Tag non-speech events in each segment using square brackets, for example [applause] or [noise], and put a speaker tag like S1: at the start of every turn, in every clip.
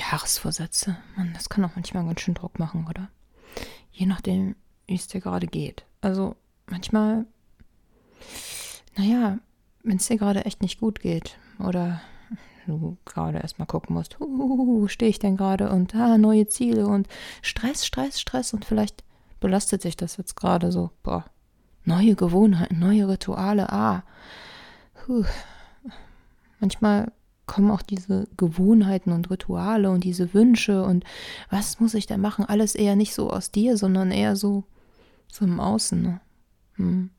S1: Jahresvorsätze. Mann, das kann auch manchmal ganz schön Druck machen, oder? Je nachdem, wie es dir gerade geht. Also manchmal, naja, wenn es dir gerade echt nicht gut geht oder du gerade erstmal gucken musst, wo stehe ich denn gerade und ah, neue Ziele und Stress, Stress, Stress und vielleicht belastet sich das jetzt gerade so, boah, neue Gewohnheiten, neue Rituale, ah. Puh. Manchmal kommen auch diese Gewohnheiten und Rituale und diese Wünsche und was muss ich da machen? Alles eher nicht so aus dir, sondern eher so, so im Außen. Ne? Hm.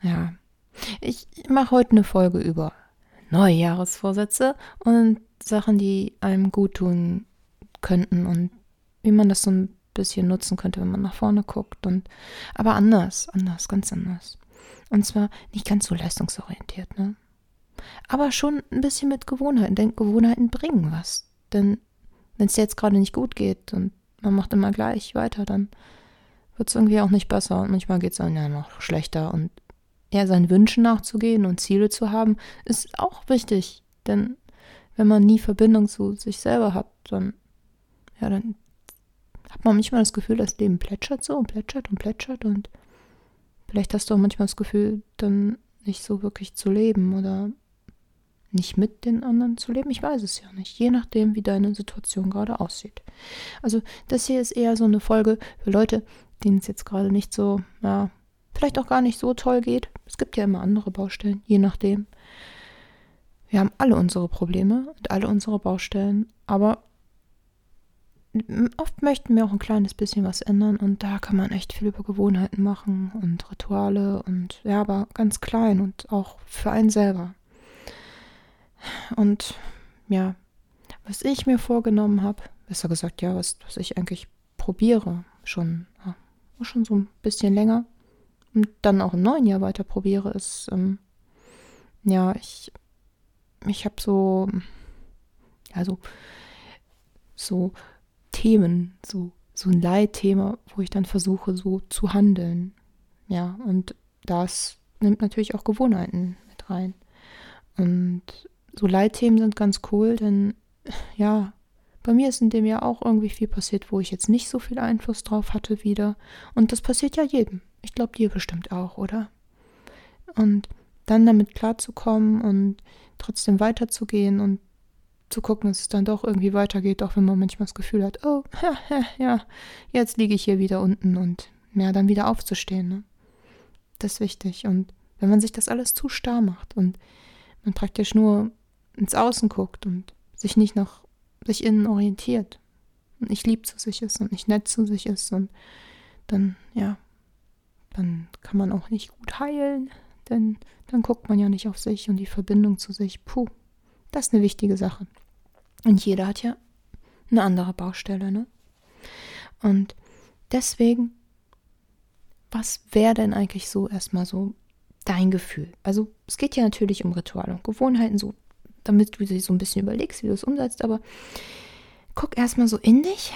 S1: Ja. Ich mache heute eine Folge über Neujahresvorsätze und Sachen, die einem gut tun könnten und wie man das so ein bisschen nutzen könnte, wenn man nach vorne guckt und aber anders, anders, ganz anders. Und zwar nicht ganz so leistungsorientiert, ne? Aber schon ein bisschen mit Gewohnheiten, denn Gewohnheiten bringen was. Denn wenn es dir jetzt gerade nicht gut geht und man macht immer gleich weiter, dann wird es irgendwie auch nicht besser und manchmal geht es dann ja noch schlechter. Und ja, seinen Wünschen nachzugehen und Ziele zu haben, ist auch wichtig. Denn wenn man nie Verbindung zu sich selber hat, dann, ja, dann hat man manchmal das Gefühl, das Leben plätschert so und plätschert und plätschert und vielleicht hast du auch manchmal das Gefühl, dann nicht so wirklich zu leben oder nicht mit den anderen zu leben? Ich weiß es ja nicht, je nachdem, wie deine Situation gerade aussieht. Also das hier ist eher so eine Folge für Leute, denen es jetzt gerade nicht so, ja, vielleicht auch gar nicht so toll geht. Es gibt ja immer andere Baustellen, je nachdem. Wir haben alle unsere Probleme und alle unsere Baustellen, aber oft möchten wir auch ein kleines bisschen was ändern und da kann man echt viel über Gewohnheiten machen und Rituale und ja, aber ganz klein und auch für einen selber. Und ja, was ich mir vorgenommen habe, besser gesagt, ja, was, was ich eigentlich probiere, schon, ja, schon so ein bisschen länger und dann auch im neuen Jahr weiter probiere, ist, ähm, ja, ich, ich habe so, also, so Themen, so, so ein Leitthema, wo ich dann versuche, so zu handeln. Ja, und das nimmt natürlich auch Gewohnheiten mit rein. Und so Leitthemen sind ganz cool, denn ja, bei mir ist in dem Jahr auch irgendwie viel passiert, wo ich jetzt nicht so viel Einfluss drauf hatte wieder. Und das passiert ja jedem. Ich glaube, dir bestimmt auch, oder? Und dann damit klarzukommen und trotzdem weiterzugehen und zu gucken, dass es dann doch irgendwie weitergeht, auch wenn man manchmal das Gefühl hat, oh, [laughs] ja, ja, jetzt liege ich hier wieder unten und ja, dann wieder aufzustehen. Ne? Das ist wichtig. Und wenn man sich das alles zu starr macht und man praktisch nur ins Außen guckt und sich nicht nach sich innen orientiert und nicht lieb zu sich ist und nicht nett zu sich ist und dann, ja, dann kann man auch nicht gut heilen, denn dann guckt man ja nicht auf sich und die Verbindung zu sich. Puh, das ist eine wichtige Sache. Und jeder hat ja eine andere Baustelle, ne? Und deswegen, was wäre denn eigentlich so erstmal so dein Gefühl? Also, es geht ja natürlich um Rituale und Gewohnheiten, so damit du dir so ein bisschen überlegst, wie du es umsetzt. Aber guck erstmal so in dich.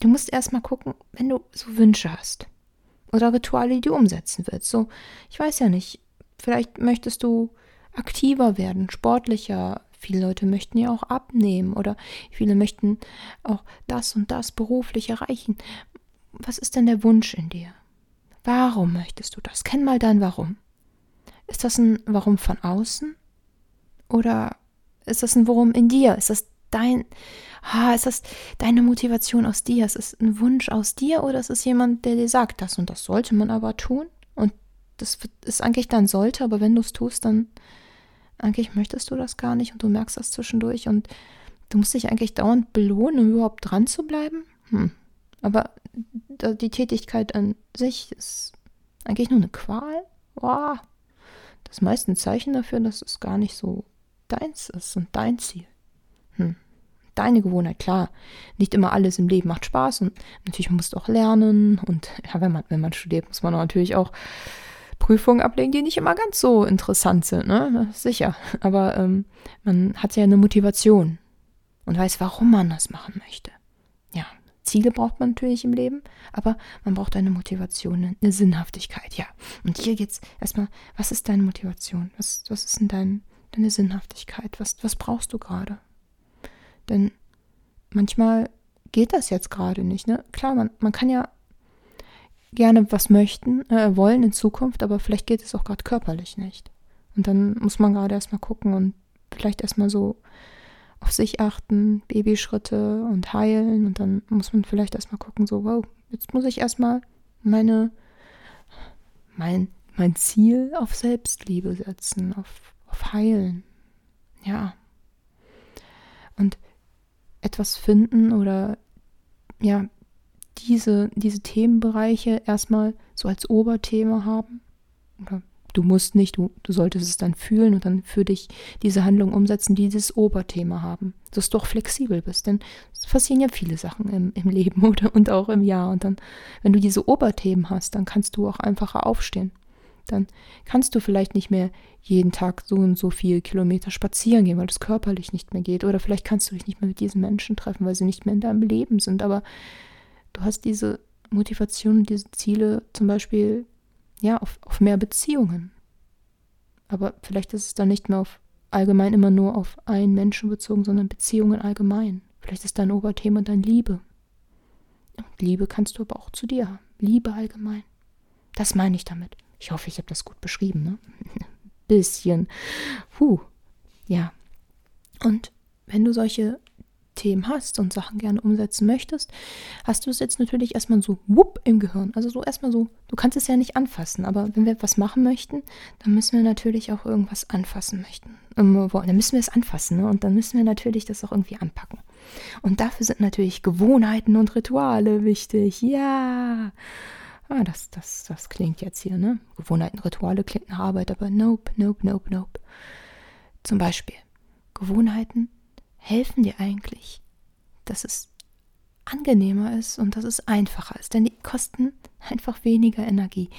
S1: Du musst erstmal gucken, wenn du so Wünsche hast oder Rituale, die du umsetzen willst. So, ich weiß ja nicht, vielleicht möchtest du aktiver werden, sportlicher. Viele Leute möchten ja auch abnehmen oder viele möchten auch das und das beruflich erreichen. Was ist denn der Wunsch in dir? Warum möchtest du das? Kenn mal dein Warum. Ist das ein Warum von außen oder ist das ein Worum in dir? Ist das dein, ah, ist das deine Motivation aus dir? Ist es ein Wunsch aus dir oder ist es jemand, der dir sagt, das und das sollte man aber tun? Und das ist eigentlich dann sollte, aber wenn du es tust, dann eigentlich möchtest du das gar nicht und du merkst das zwischendurch und du musst dich eigentlich dauernd belohnen, um überhaupt dran zu bleiben. Hm. Aber die Tätigkeit an sich ist eigentlich nur eine Qual. Wow. Das meiste ein Zeichen dafür, dass es gar nicht so deins ist und dein Ziel. Hm. Deine Gewohnheit, klar. Nicht immer alles im Leben macht Spaß und natürlich musst du auch lernen und ja, wenn man, wenn man studiert, muss man natürlich auch Prüfungen ablegen, die nicht immer ganz so interessant sind, ne? Sicher. Aber ähm, man hat ja eine Motivation und weiß, warum man das machen möchte. Ja, Ziele braucht man natürlich im Leben, aber man braucht eine Motivation, eine Sinnhaftigkeit, ja. Und hier geht's erstmal, was ist deine Motivation? Was, was ist denn dein, deine Sinnhaftigkeit? Was, was brauchst du gerade? Denn manchmal geht das jetzt gerade nicht. Ne? Klar, man, man kann ja gerne was möchten, äh, wollen in Zukunft, aber vielleicht geht es auch gerade körperlich nicht. Und dann muss man gerade erstmal gucken und vielleicht erstmal so auf sich achten, Babyschritte und heilen. Und dann muss man vielleicht erstmal gucken, so, wow, jetzt muss ich erstmal meine, mein, mein Ziel auf Selbstliebe setzen, auf, auf Heilen. Ja. Und etwas finden oder ja, diese, diese Themenbereiche erstmal so als Oberthema haben. Oder du musst nicht, du, du solltest es dann fühlen und dann für dich diese Handlung umsetzen, die dieses Oberthema haben. Dass du auch flexibel bist, denn es passieren ja viele Sachen im, im Leben [laughs] oder und auch im Jahr. Und dann, wenn du diese Oberthemen hast, dann kannst du auch einfacher aufstehen. Dann kannst du vielleicht nicht mehr jeden Tag so und so viele Kilometer spazieren gehen, weil es körperlich nicht mehr geht. Oder vielleicht kannst du dich nicht mehr mit diesen Menschen treffen, weil sie nicht mehr in deinem Leben sind. Aber du hast diese Motivation, diese Ziele zum Beispiel ja, auf, auf mehr Beziehungen. Aber vielleicht ist es dann nicht mehr auf allgemein immer nur auf einen Menschen bezogen, sondern Beziehungen allgemein. Vielleicht ist dein Oberthema dann Liebe. Liebe kannst du aber auch zu dir haben. Liebe allgemein. Das meine ich damit. Ich hoffe, ich habe das gut beschrieben, ne? [laughs] Bisschen. Puh. Ja. Und wenn du solche Themen hast und Sachen gerne umsetzen möchtest, hast du es jetzt natürlich erstmal so wupp im Gehirn. Also so erstmal so, du kannst es ja nicht anfassen, aber wenn wir etwas machen möchten, dann müssen wir natürlich auch irgendwas anfassen möchten. Ähm, dann müssen wir es anfassen ne? und dann müssen wir natürlich das auch irgendwie anpacken. Und dafür sind natürlich Gewohnheiten und Rituale wichtig. Ja. Ah, das, das, das klingt jetzt hier, ne? Gewohnheiten, Rituale klingt nach Arbeit, aber nope, nope, nope, nope. Zum Beispiel Gewohnheiten helfen dir eigentlich, dass es angenehmer ist und dass es einfacher ist, denn die kosten einfach weniger Energie.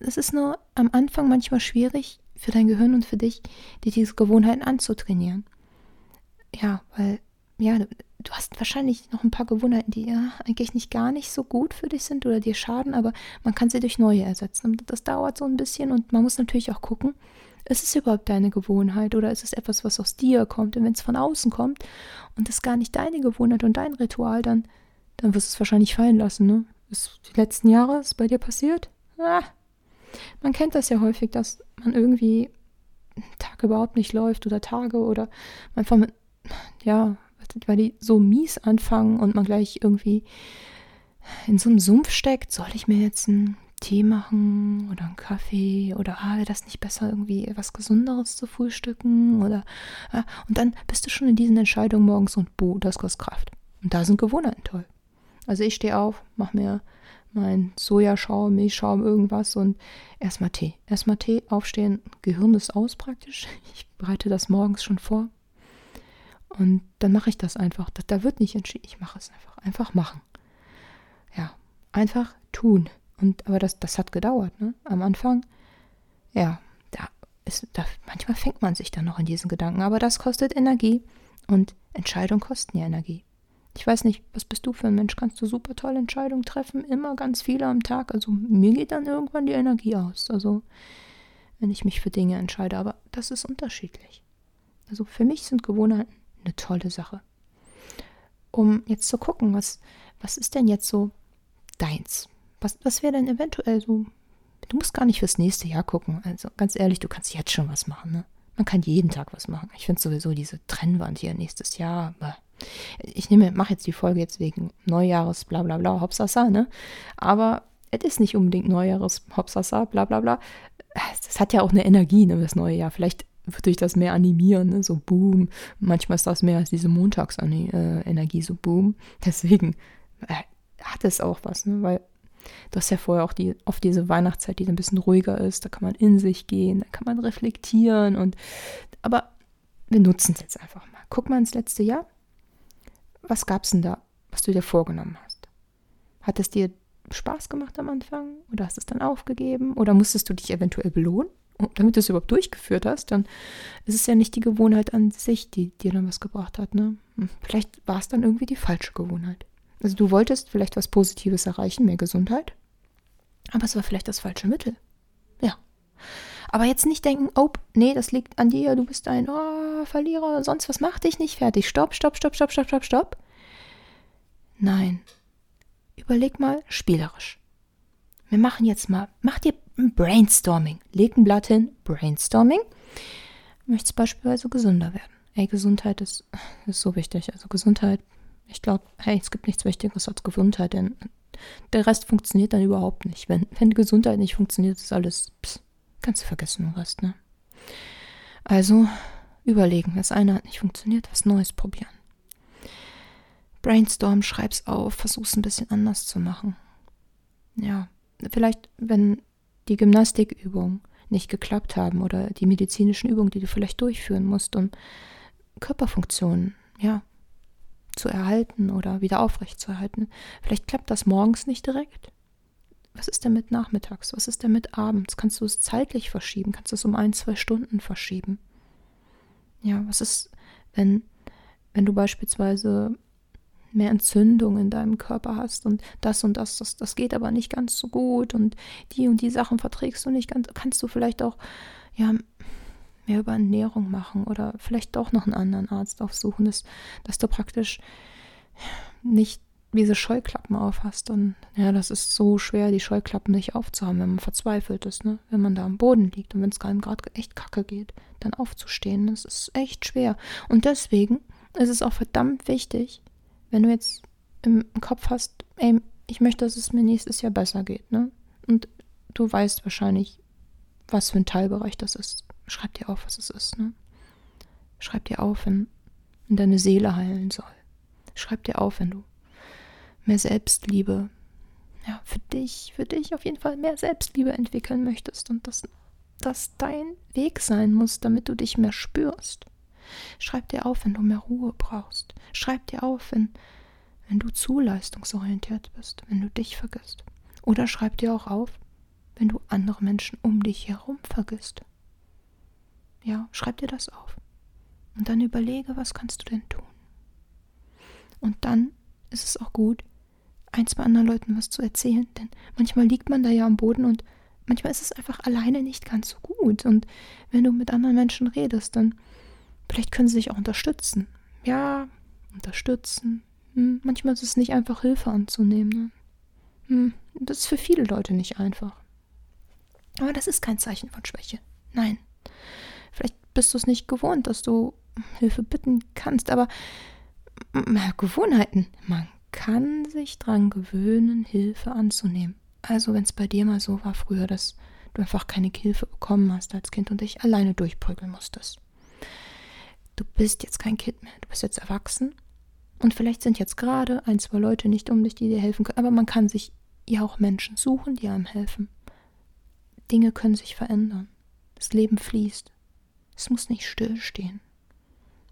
S1: Es ist nur am Anfang manchmal schwierig für dein Gehirn und für dich, dir diese Gewohnheiten anzutrainieren. Ja, weil, ja, du, hast wahrscheinlich noch ein paar Gewohnheiten, die ja eigentlich nicht gar nicht so gut für dich sind oder dir schaden, aber man kann sie durch neue ersetzen. Das dauert so ein bisschen und man muss natürlich auch gucken, ist es überhaupt deine Gewohnheit oder ist es etwas, was aus dir kommt? Und wenn es von außen kommt und es gar nicht deine Gewohnheit und dein Ritual, dann, dann wirst du es wahrscheinlich fallen lassen, ne? Ist die letzten Jahre ist bei dir passiert? Ah, man kennt das ja häufig, dass man irgendwie Tag überhaupt nicht läuft oder Tage oder einfach mit, ja, weil die so mies anfangen und man gleich irgendwie in so einem Sumpf steckt, soll ich mir jetzt ein Tee machen oder einen Kaffee oder ah, wäre das nicht besser, irgendwie was Gesunderes zu frühstücken oder ah, und dann bist du schon in diesen Entscheidungen morgens und boh, das kostet Kraft. Und da sind Gewohnheiten toll. Also ich stehe auf, mache mir mein Sojaschaum, Milchschaum, irgendwas und erstmal Tee. Erstmal Tee, aufstehen, Gehirn ist aus praktisch. Ich bereite das morgens schon vor. Und dann mache ich das einfach. Da, da wird nicht entschieden. Ich mache es einfach. Einfach machen. Ja, einfach tun. Und, aber das, das hat gedauert, ne? Am Anfang, ja, da ist, da, manchmal fängt man sich dann noch in diesen Gedanken, aber das kostet Energie und Entscheidungen kosten ja Energie. Ich weiß nicht, was bist du für ein Mensch? Kannst du super tolle Entscheidungen treffen? Immer ganz viele am Tag. Also mir geht dann irgendwann die Energie aus. Also wenn ich mich für Dinge entscheide. Aber das ist unterschiedlich. Also für mich sind Gewohnheiten eine tolle Sache. Um jetzt zu gucken, was, was ist denn jetzt so deins? Was, was wäre denn eventuell so? Du musst gar nicht fürs nächste Jahr gucken. Also ganz ehrlich, du kannst jetzt schon was machen. Ne? Man kann jeden Tag was machen. Ich finde sowieso diese Trennwand hier nächstes Jahr. Ich nehme, mache jetzt die Folge jetzt wegen Neujahres, bla bla bla, Hopsasa, ne? Aber es ist nicht unbedingt Neujahres, Hopsasa, bla bla bla. Das hat ja auch eine Energie, ne, das neue Jahr. Vielleicht würde ich das mehr animieren, ne? so boom. Manchmal ist das mehr als diese Montagsenergie, so boom. [laughs] Deswegen äh, hat es auch was, ne? weil Du hast ja vorher auch die, oft diese Weihnachtszeit, die ein bisschen ruhiger ist. Da kann man in sich gehen, da kann man reflektieren und aber wir nutzen es jetzt einfach mal. Guck mal ins letzte Jahr. Was gab es denn da, was du dir vorgenommen hast? Hat es dir Spaß gemacht am Anfang oder hast es dann aufgegeben oder musstest du dich eventuell belohnen? Damit du es überhaupt durchgeführt hast, dann ist es ja nicht die Gewohnheit an sich, die dir dann was gebracht hat. Ne? Hm, vielleicht war es dann irgendwie die falsche Gewohnheit. Also du wolltest vielleicht was Positives erreichen, mehr Gesundheit, aber es war vielleicht das falsche Mittel. Ja. Aber jetzt nicht denken, oh, nee, das liegt an dir, du bist ein, oh, Hunger verliere oder sonst was, mach dich nicht fertig. Stopp, stopp, stopp, stopp, stopp, stopp, stopp. Nein. Überleg mal spielerisch. Wir machen jetzt mal, mach dir ein Brainstorming. Leg ein Blatt hin, Brainstorming. Möchtest beispielsweise gesünder werden. Ey, Gesundheit ist, ist so wichtig. Also Gesundheit, ich glaube, hey, es gibt nichts Wichtigeres als Gesundheit, denn der Rest funktioniert dann überhaupt nicht. Wenn, wenn Gesundheit nicht funktioniert, ist alles, pss, kannst du vergessen, den Rest, ne? Also überlegen, das eine hat nicht funktioniert, was Neues probieren. Brainstorm, schreib's auf, versuch's ein bisschen anders zu machen. Ja, vielleicht, wenn die Gymnastikübungen nicht geklappt haben oder die medizinischen Übungen, die du vielleicht durchführen musst, um Körperfunktionen, ja, zu erhalten oder wieder aufrechtzuerhalten. Vielleicht klappt das morgens nicht direkt. Was ist denn mit nachmittags? Was ist denn mit abends? Kannst du es zeitlich verschieben? Kannst du es um ein, zwei Stunden verschieben? Ja, was ist, wenn, wenn du beispielsweise mehr Entzündung in deinem Körper hast und das und das, das, das geht aber nicht ganz so gut und die und die Sachen verträgst du nicht ganz, kannst du vielleicht auch, ja, mehr über Ernährung machen oder vielleicht doch noch einen anderen Arzt aufsuchen, dass, dass du praktisch nicht diese Scheuklappen aufhast. Und ja, das ist so schwer, die Scheuklappen nicht aufzuhaben, wenn man verzweifelt ist, ne? Wenn man da am Boden liegt und wenn es einem gerade echt kacke geht, dann aufzustehen. Das ist echt schwer. Und deswegen ist es auch verdammt wichtig, wenn du jetzt im Kopf hast, ey, ich möchte, dass es mir nächstes Jahr besser geht, ne? Und du weißt wahrscheinlich, was für ein Teilbereich das ist. Schreib dir auf, was es ist. Ne? Schreib dir auf, wenn, wenn deine Seele heilen soll. Schreib dir auf, wenn du mehr Selbstliebe, ja, für dich, für dich auf jeden Fall mehr Selbstliebe entwickeln möchtest und dass das dein Weg sein muss, damit du dich mehr spürst. Schreib dir auf, wenn du mehr Ruhe brauchst. Schreib dir auf, wenn, wenn du zu leistungsorientiert bist, wenn du dich vergisst. Oder schreib dir auch auf, wenn du andere Menschen um dich herum vergisst. Ja, schreib dir das auf. Und dann überlege, was kannst du denn tun? Und dann ist es auch gut, ein, zwei anderen Leuten was zu erzählen, denn manchmal liegt man da ja am Boden und manchmal ist es einfach alleine nicht ganz so gut. Und wenn du mit anderen Menschen redest, dann vielleicht können sie sich auch unterstützen. Ja, unterstützen. Hm, manchmal ist es nicht einfach, Hilfe anzunehmen. Ne? Hm, das ist für viele Leute nicht einfach. Aber das ist kein Zeichen von Schwäche. Nein, bist du es nicht gewohnt, dass du Hilfe bitten kannst. Aber Gewohnheiten, man kann sich dran gewöhnen, Hilfe anzunehmen. Also wenn es bei dir mal so war früher, dass du einfach keine Hilfe bekommen hast als Kind und dich alleine durchprügeln musstest. Du bist jetzt kein Kind mehr, du bist jetzt erwachsen und vielleicht sind jetzt gerade ein, zwei Leute nicht um dich, die dir helfen können, aber man kann sich ja auch Menschen suchen, die einem helfen. Dinge können sich verändern. Das Leben fließt. Es muss nicht stillstehen.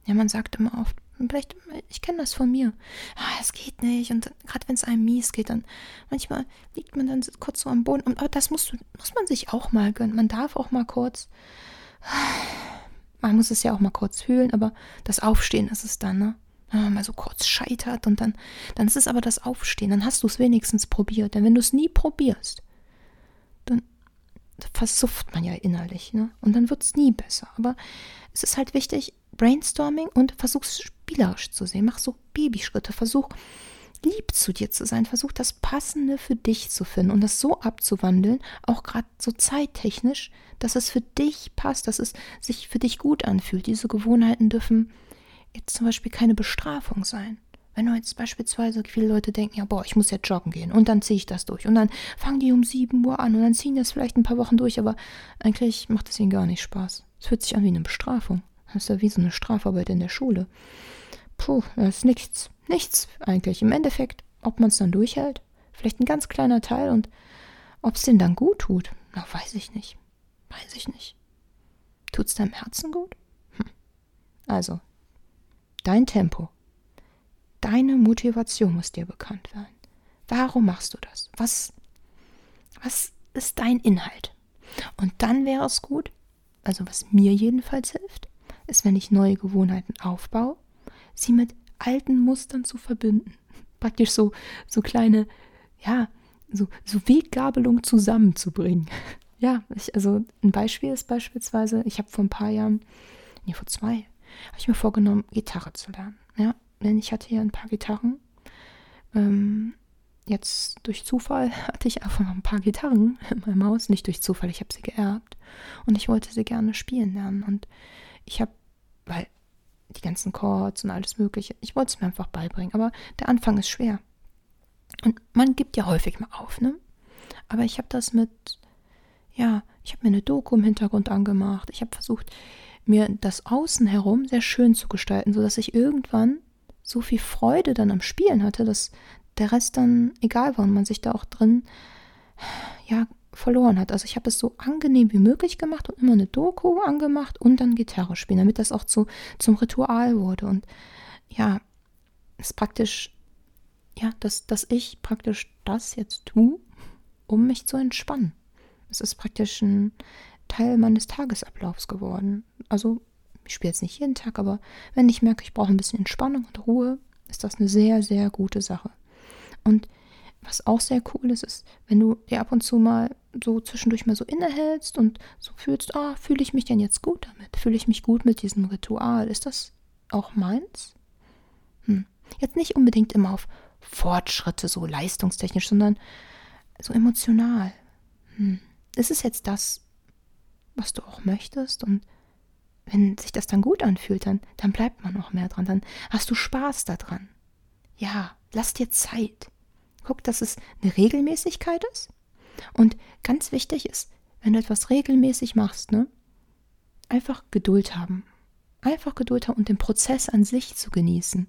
S1: Ja, man sagt immer oft, vielleicht, ich kenne das von mir, ah, es geht nicht. Und gerade wenn es einem mies geht, dann manchmal liegt man dann kurz so am Boden. Und, aber das muss, muss man sich auch mal gönnen. Man darf auch mal kurz, man muss es ja auch mal kurz fühlen, aber das Aufstehen ist es dann, ne? Wenn man mal so kurz scheitert und dann, dann ist es aber das Aufstehen. Dann hast du es wenigstens probiert. Denn wenn du es nie probierst, versufft man ja innerlich, ne? Und dann wird es nie besser. Aber es ist halt wichtig, Brainstorming und versuch es spielerisch zu sehen. Mach so Babyschritte, versuch lieb zu dir zu sein, versuch das Passende für dich zu finden und das so abzuwandeln, auch gerade so zeittechnisch, dass es für dich passt, dass es sich für dich gut anfühlt. Diese Gewohnheiten dürfen jetzt zum Beispiel keine Bestrafung sein. Wenn du jetzt beispielsweise viele Leute denken, ja, boah, ich muss jetzt joggen gehen und dann ziehe ich das durch und dann fangen die um 7 Uhr an und dann ziehen das vielleicht ein paar Wochen durch, aber eigentlich macht es ihnen gar nicht Spaß. Es fühlt sich an wie eine Bestrafung. Das ist ja wie so eine Strafarbeit in der Schule. Puh, das ist nichts. Nichts eigentlich. Im Endeffekt, ob man es dann durchhält, vielleicht ein ganz kleiner Teil und ob es denen dann gut tut, na, weiß ich nicht. Weiß ich nicht. Tut es deinem Herzen gut? Hm. Also, dein Tempo. Deine Motivation muss dir bekannt werden. Warum machst du das? Was, was ist dein Inhalt? Und dann wäre es gut, also was mir jedenfalls hilft, ist, wenn ich neue Gewohnheiten aufbaue, sie mit alten Mustern zu verbinden. [laughs] Praktisch so, so kleine, ja, so, so Weggabelung zusammenzubringen. [laughs] Ja, ich, also ein Beispiel ist beispielsweise, ich habe vor ein paar Jahren, nee, vor zwei, habe ich mir vorgenommen, Gitarre zu lernen. Ja, denn ich hatte ja ein paar Gitarren. Ähm, jetzt durch Zufall [laughs] hatte ich einfach ein paar Gitarren in meinem Haus. Nicht durch Zufall, ich habe sie geerbt. Und ich wollte sie gerne spielen lernen. Und ich habe, weil die ganzen Chords und alles Mögliche, ich wollte es mir einfach beibringen. Aber der Anfang ist schwer. Und man gibt ja häufig mal auf, ne? Aber ich habe das mit, ja, ich habe mir eine Doku im Hintergrund angemacht. Ich habe versucht, mir das Außen herum sehr schön zu gestalten, sodass ich irgendwann so viel Freude dann am Spielen hatte, dass der Rest dann egal war und man sich da auch drin ja verloren hat. Also ich habe es so angenehm wie möglich gemacht und immer eine Doku angemacht und dann Gitarre spielen, damit das auch zu, zum Ritual wurde. Und ja, es ist praktisch, ja, dass, dass ich praktisch das jetzt tue, um mich zu entspannen. Es ist praktisch ein Teil meines Tagesablaufs geworden. Also ich spiele jetzt nicht jeden Tag, aber wenn ich merke, ich brauche ein bisschen Entspannung und Ruhe, ist das eine sehr, sehr gute Sache. Und was auch sehr cool ist, ist, wenn du dir ab und zu mal so zwischendurch mal so innehältst und so fühlst, ah, fühle ich mich denn jetzt gut damit? Fühle ich mich gut mit diesem Ritual? Ist das auch meins? Hm. Jetzt nicht unbedingt immer auf Fortschritte, so leistungstechnisch, sondern so emotional. Hm. Ist es jetzt das, was du auch möchtest? Und wenn sich das dann gut anfühlt, dann, dann bleibt man noch mehr dran. Dann hast du Spaß daran. Ja, lass dir Zeit. Guck, dass es eine Regelmäßigkeit ist. Und ganz wichtig ist, wenn du etwas regelmäßig machst, ne, einfach Geduld haben. Einfach Geduld haben und den Prozess an sich zu genießen.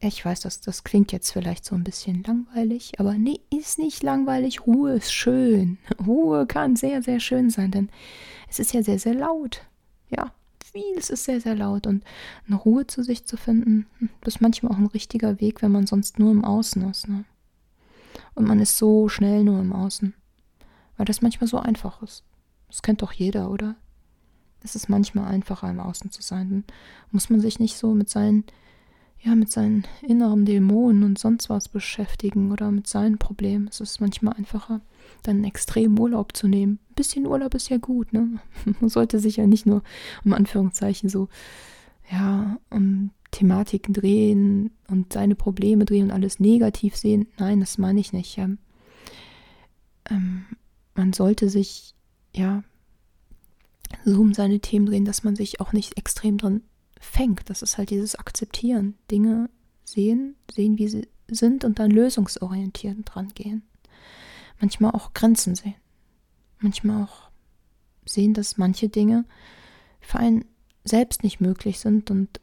S1: Ich weiß, das, das klingt jetzt vielleicht so ein bisschen langweilig, aber nee, ist nicht langweilig. Ruhe ist schön. [laughs] Ruhe kann sehr, sehr schön sein, denn es ist ja sehr, sehr laut. Ja, vieles ist sehr, sehr laut und eine Ruhe zu sich zu finden, hm, das ist manchmal auch ein richtiger Weg, wenn man sonst nur im Außen ist. Ne? Und man ist so schnell nur im Außen, weil das manchmal so einfach ist. Das kennt doch jeder, oder? Es ist manchmal einfacher, im Außen zu sein. Dann muss man sich nicht so mit seinen, ja, mit seinen inneren Dämonen und sonst was beschäftigen oder mit seinen Problemen. Es ist manchmal einfacher, dann extremen Urlaub zu nehmen. Ein bisschen Urlaub ist ja gut, ne? [laughs] Man sollte sich ja nicht nur, um Anführungszeichen, so, ja, um Thematiken drehen und seine Probleme drehen und alles negativ sehen. Nein, das meine ich nicht. Ähm, ähm, man sollte sich, ja, so um seine Themen drehen, dass man sich auch nicht extrem drin fängt. Das ist halt dieses Akzeptieren. Dinge sehen, sehen, wie sie sind und dann lösungsorientiert dran gehen manchmal auch Grenzen sehen. Manchmal auch sehen, dass manche Dinge für einen selbst nicht möglich sind und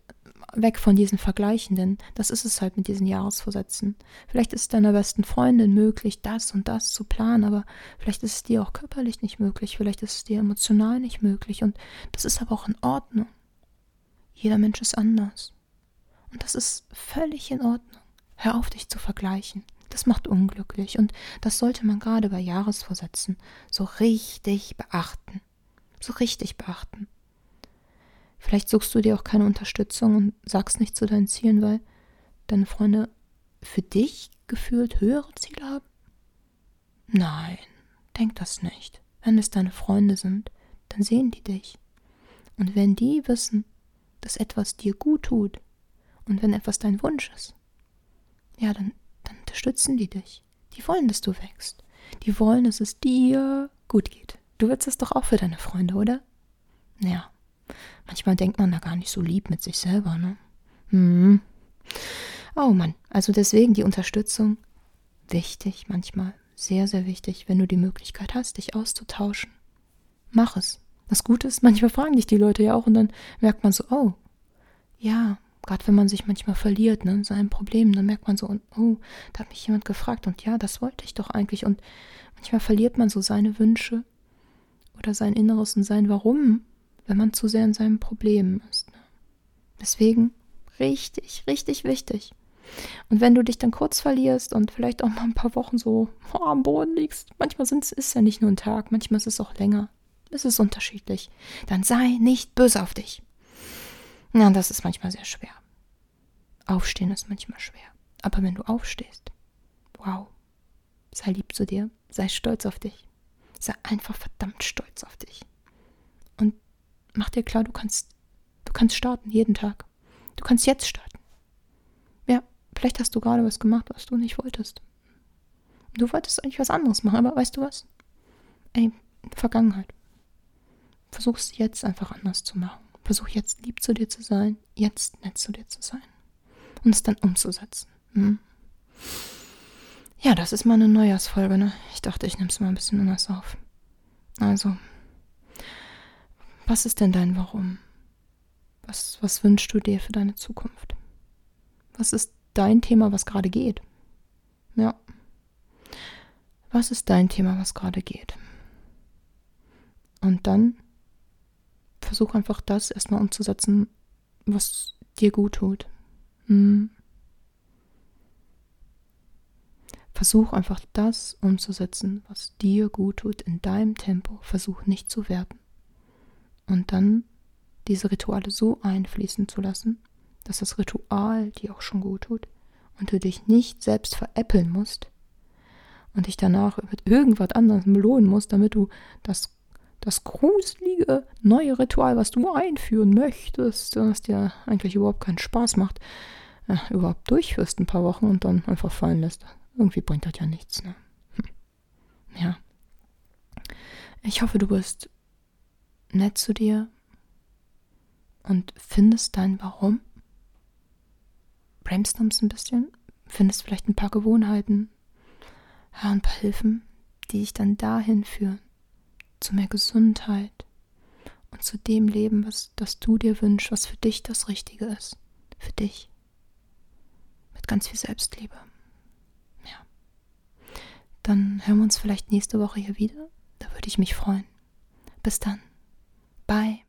S1: weg von diesen Vergleichen, denn das ist es halt mit diesen Jahresvorsätzen. Vielleicht ist es deiner besten Freundin möglich, das und das zu planen, aber vielleicht ist es dir auch körperlich nicht möglich, vielleicht ist es dir emotional nicht möglich und das ist aber auch in Ordnung. Jeder Mensch ist anders. Und das ist völlig in Ordnung. Hör auf, dich zu vergleichen. Das macht unglücklich und das sollte man gerade bei Jahresvorsätzen so richtig beachten. So richtig beachten. Vielleicht suchst du dir auch keine Unterstützung und sagst nicht zu deinen Zielen, weil deine Freunde für dich gefühlt höhere Ziele haben? Nein, denk das nicht. Wenn es deine Freunde sind, dann sehen die dich. Und wenn die wissen, dass etwas dir gut tut und wenn etwas dein Wunsch ist, ja, dann dann unterstützen die dich. Die wollen, dass du wächst. Die wollen, dass es dir gut geht. Du willst es doch auch für deine Freunde, oder? Ja. Manchmal denkt man da gar nicht so lieb mit sich selber, ne? Hm. Oh Mann, also deswegen die Unterstützung wichtig, manchmal sehr, sehr wichtig, wenn du die Möglichkeit hast, dich auszutauschen. Mach es. Das Gute ist, manchmal fragen dich die Leute ja auch und dann merkt man so, oh, ja, gerade wenn man sich manchmal verliert, ne, in seinem Problem, dann merkt man so, oh, da hat mich jemand gefragt und ja, das wollte ich doch eigentlich. Und manchmal verliert man so seine Wünsche oder sein Inneres und sein Warum, wenn man zu sehr in seinem Problem ist. Ne? Deswegen richtig, richtig wichtig. Und wenn du dich dann kurz verlierst und vielleicht auch mal ein paar Wochen so oh, am Boden liegst, manchmal ist es ja nicht nur ein Tag, manchmal ist es auch länger. Es ist unterschiedlich. Dann sei nicht böse auf dich. Ja, das ist manchmal sehr schwer. Aufstehen ist manchmal schwer. Aber wenn du aufstehst, wow, sei lieb zu dir, sei stolz auf dich. Sei einfach verdammt stolz auf dich. Und mach dir klar, du kannst, du kannst starten, jeden Tag. Du kannst jetzt starten. Ja, vielleicht hast du gerade was gemacht, was du nicht wolltest. Du wolltest eigentlich was anderes machen, aber weißt du was? Ey, Vergangenheit. Versuch es jetzt einfach anders zu machen. Versuch jetzt lieb zu dir zu sein, jetzt nett zu dir zu sein. Und es dann umzusetzen. Hm? Ja, das ist mal eine Neujahrsfolge, ne? Ich dachte, ich nehme es mal ein bisschen anders auf. Also, was ist denn dein Warum? Was, was wünschst du dir für deine Zukunft? Was ist dein Thema, was gerade geht? Ja. Was ist dein Thema, was gerade geht? Und dann versuch einfach das erstmal umzusetzen, was dir gut tut. Hm. Versuch einfach das umzusetzen, was dir gut tut, in deinem Tempo. Versuch nicht zu werten. Und dann diese Rituale so einfließen zu lassen, dass das Ritual dir auch schon gut tut und du dich nicht selbst veräppeln musst und dich danach mit irgendwas anderes belohnen musst, damit du das, das gruselige neue Ritual, was du einführen möchtest, das dir eigentlich überhaupt keinen Spaß macht, äh, überhaupt durchführst ein paar Wochen und dann einfach fallen lässt. Irgendwie bringt das ja nichts. Ne? Hm. Ja. Ich hoffe, du bist nett zu dir und findest dein Warum. Brainstormst ein bisschen, findest vielleicht ein paar Gewohnheiten, ja, ein paar Hilfen, die dich dann dahin führen, zu mehr Gesundheit und zu dem Leben, was das du dir wünschst, was für dich das Richtige ist. Für dich. Mit ganz viel Selbstliebe. Ja. Dann hören wir uns vielleicht nächste Woche hier wieder. Da würde ich mich freuen. Bis dann. Bye.